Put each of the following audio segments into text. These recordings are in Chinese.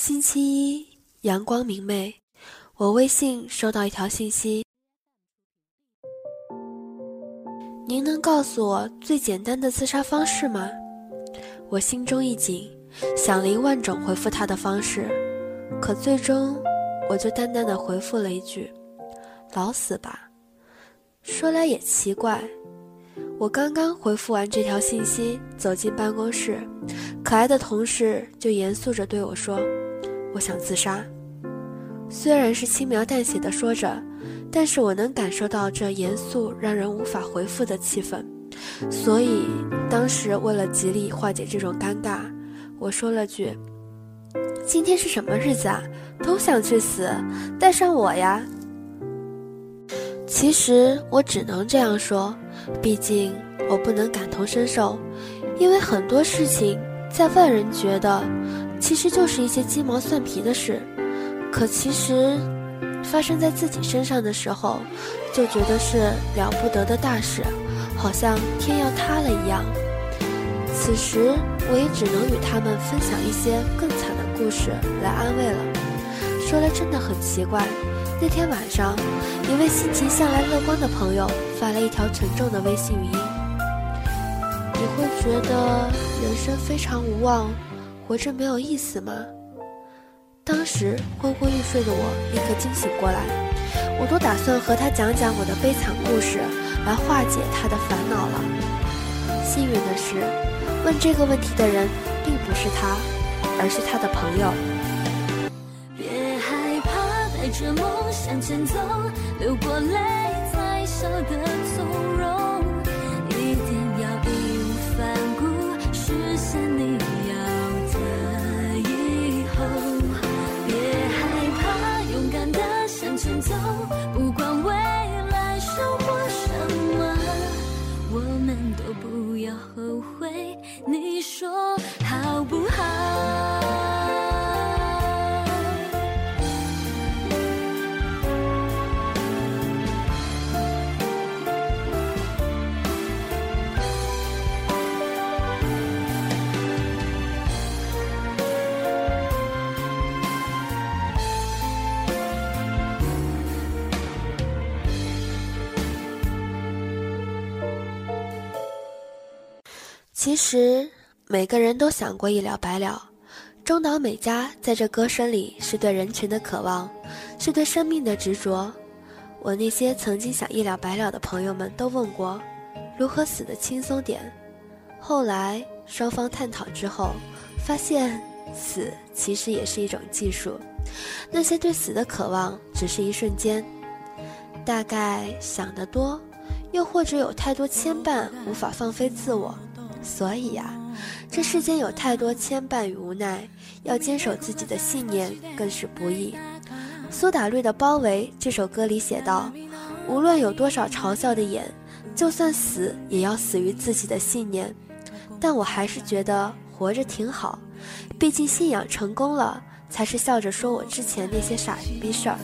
星期一，阳光明媚，我微信收到一条信息。您能告诉我最简单的自杀方式吗？我心中一紧，想了一万种回复他的方式，可最终我就淡淡的回复了一句：“老死吧。”说来也奇怪，我刚刚回复完这条信息，走进办公室，可爱的同事就严肃着对我说。我想自杀，虽然是轻描淡写的说着，但是我能感受到这严肃让人无法回复的气氛，所以当时为了极力化解这种尴尬，我说了句：“今天是什么日子啊？都想去死，带上我呀！”其实我只能这样说，毕竟我不能感同身受，因为很多事情在外人觉得。其实就是一些鸡毛蒜皮的事，可其实发生在自己身上的时候，就觉得是了不得的大事，好像天要塌了一样。此时我也只能与他们分享一些更惨的故事来安慰了。说来真的很奇怪，那天晚上，一位心情向来乐观的朋友发了一条沉重的微信语音：“你会觉得人生非常无望。”活着没有意思吗？当时昏昏欲睡的我立刻惊醒过来，我都打算和他讲讲我的悲惨故事，来化解他的烦恼了。幸运的是，问这个问题的人并不是他，而是他的朋友。别害怕，带着梦向前走，流过泪才笑得从后悔。其实每个人都想过一了百了。中岛美嘉在这歌声里是对人群的渴望，是对生命的执着。我那些曾经想一了百了的朋友们都问过，如何死得轻松点。后来双方探讨之后，发现死其实也是一种技术。那些对死的渴望只是一瞬间，大概想得多，又或者有太多牵绊，无法放飞自我。所以呀，这世间有太多牵绊与无奈，要坚守自己的信念更是不易。苏打绿的《包围》这首歌里写道：“无论有多少嘲笑的眼，就算死也要死于自己的信念。”但我还是觉得活着挺好，毕竟信仰成功了，才是笑着说我之前那些傻逼事儿。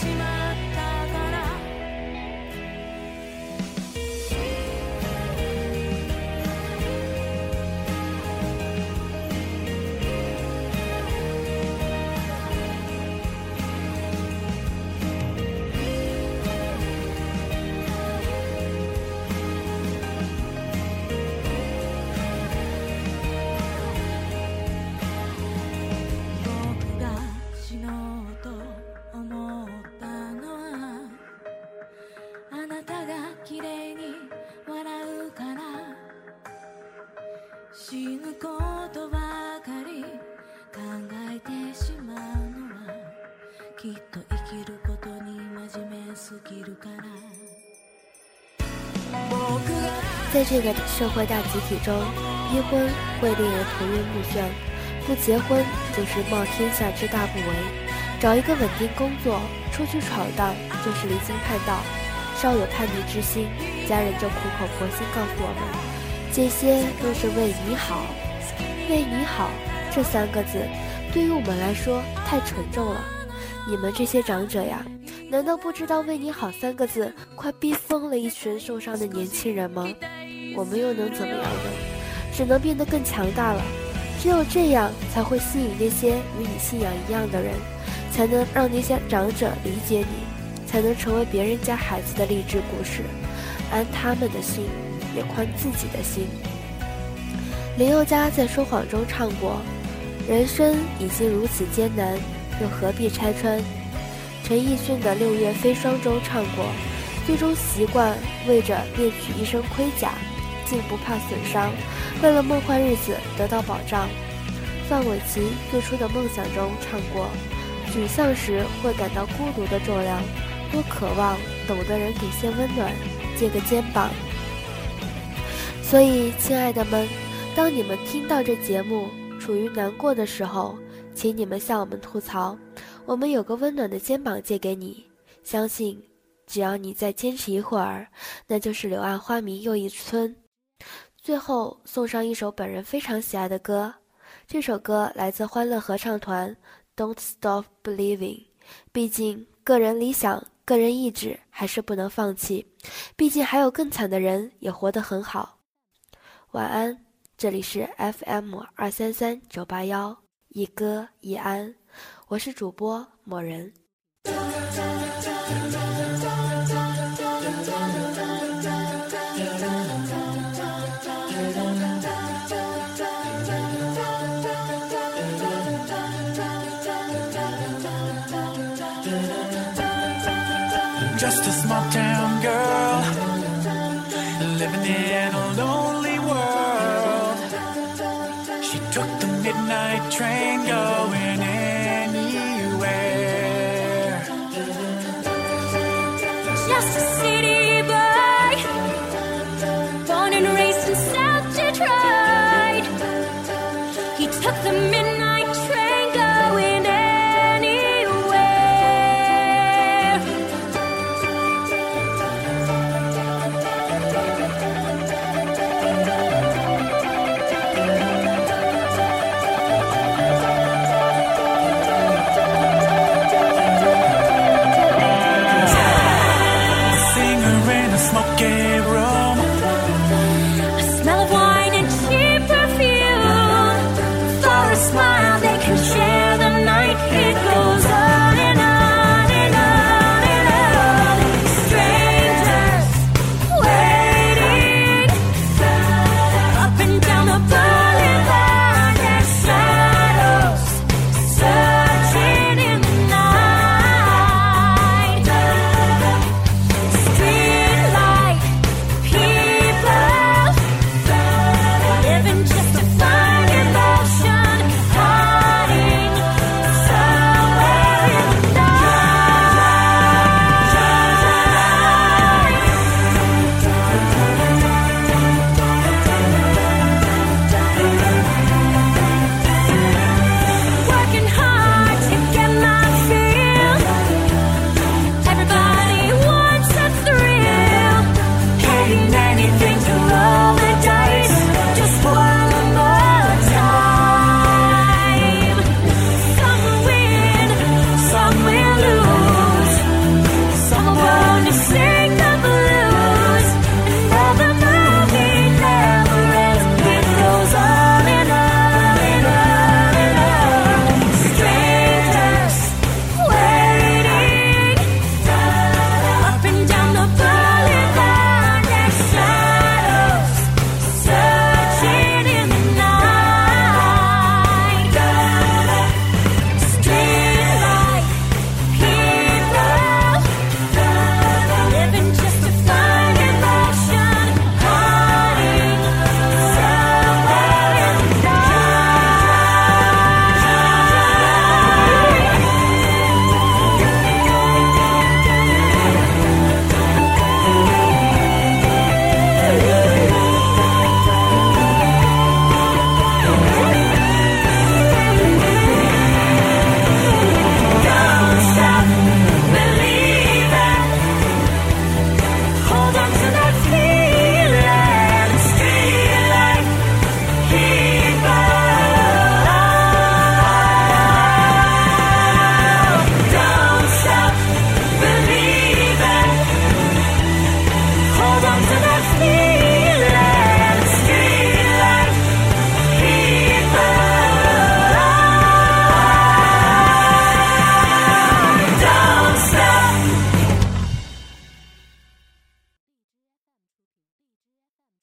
しまう在这个社会大集体中，一婚会令人。头晕目眩，不结婚就是冒天下之大不韪。找一个稳定工作，出去闯荡就是离经叛道。稍有叛逆之心，家人。就苦口婆心告诉我们，这些都是为你好。为你好这三个字，对于我们来说太沉重了。你们这些长者呀，难道不知道“为你好”三个字快逼疯了一群受伤的年轻人吗？我们又能怎么样呢？只能变得更强大了。只有这样，才会吸引那些与你信仰一样的人，才能让那些长者理解你，才能成为别人家孩子的励志故事，安他们的心，也宽自己的心。林宥嘉在说谎中唱过：“人生已经如此艰难，又何必拆穿？”陈奕迅的《六月飞霜》中唱过：“最终习惯为着猎取一身盔甲。”竟不怕损伤，为了梦幻日子得到保障。范玮琪最初的梦想中唱过：“沮丧时会感到孤独的重量，多渴望懂的人给些温暖，借个肩膀。”所以，亲爱的们，当你们听到这节目，处于难过的时候，请你们向我们吐槽，我们有个温暖的肩膀借给你。相信，只要你再坚持一会儿，那就是柳暗花明又一村。最后送上一首本人非常喜爱的歌，这首歌来自欢乐合唱团《Don't Stop Believing》。毕竟个人理想、个人意志还是不能放弃，毕竟还有更惨的人也活得很好。晚安，这里是 FM 二三三九八幺，一歌一安，我是主播某人。just a small town girl living in a lonely world. She took the midnight train going city. Yeah.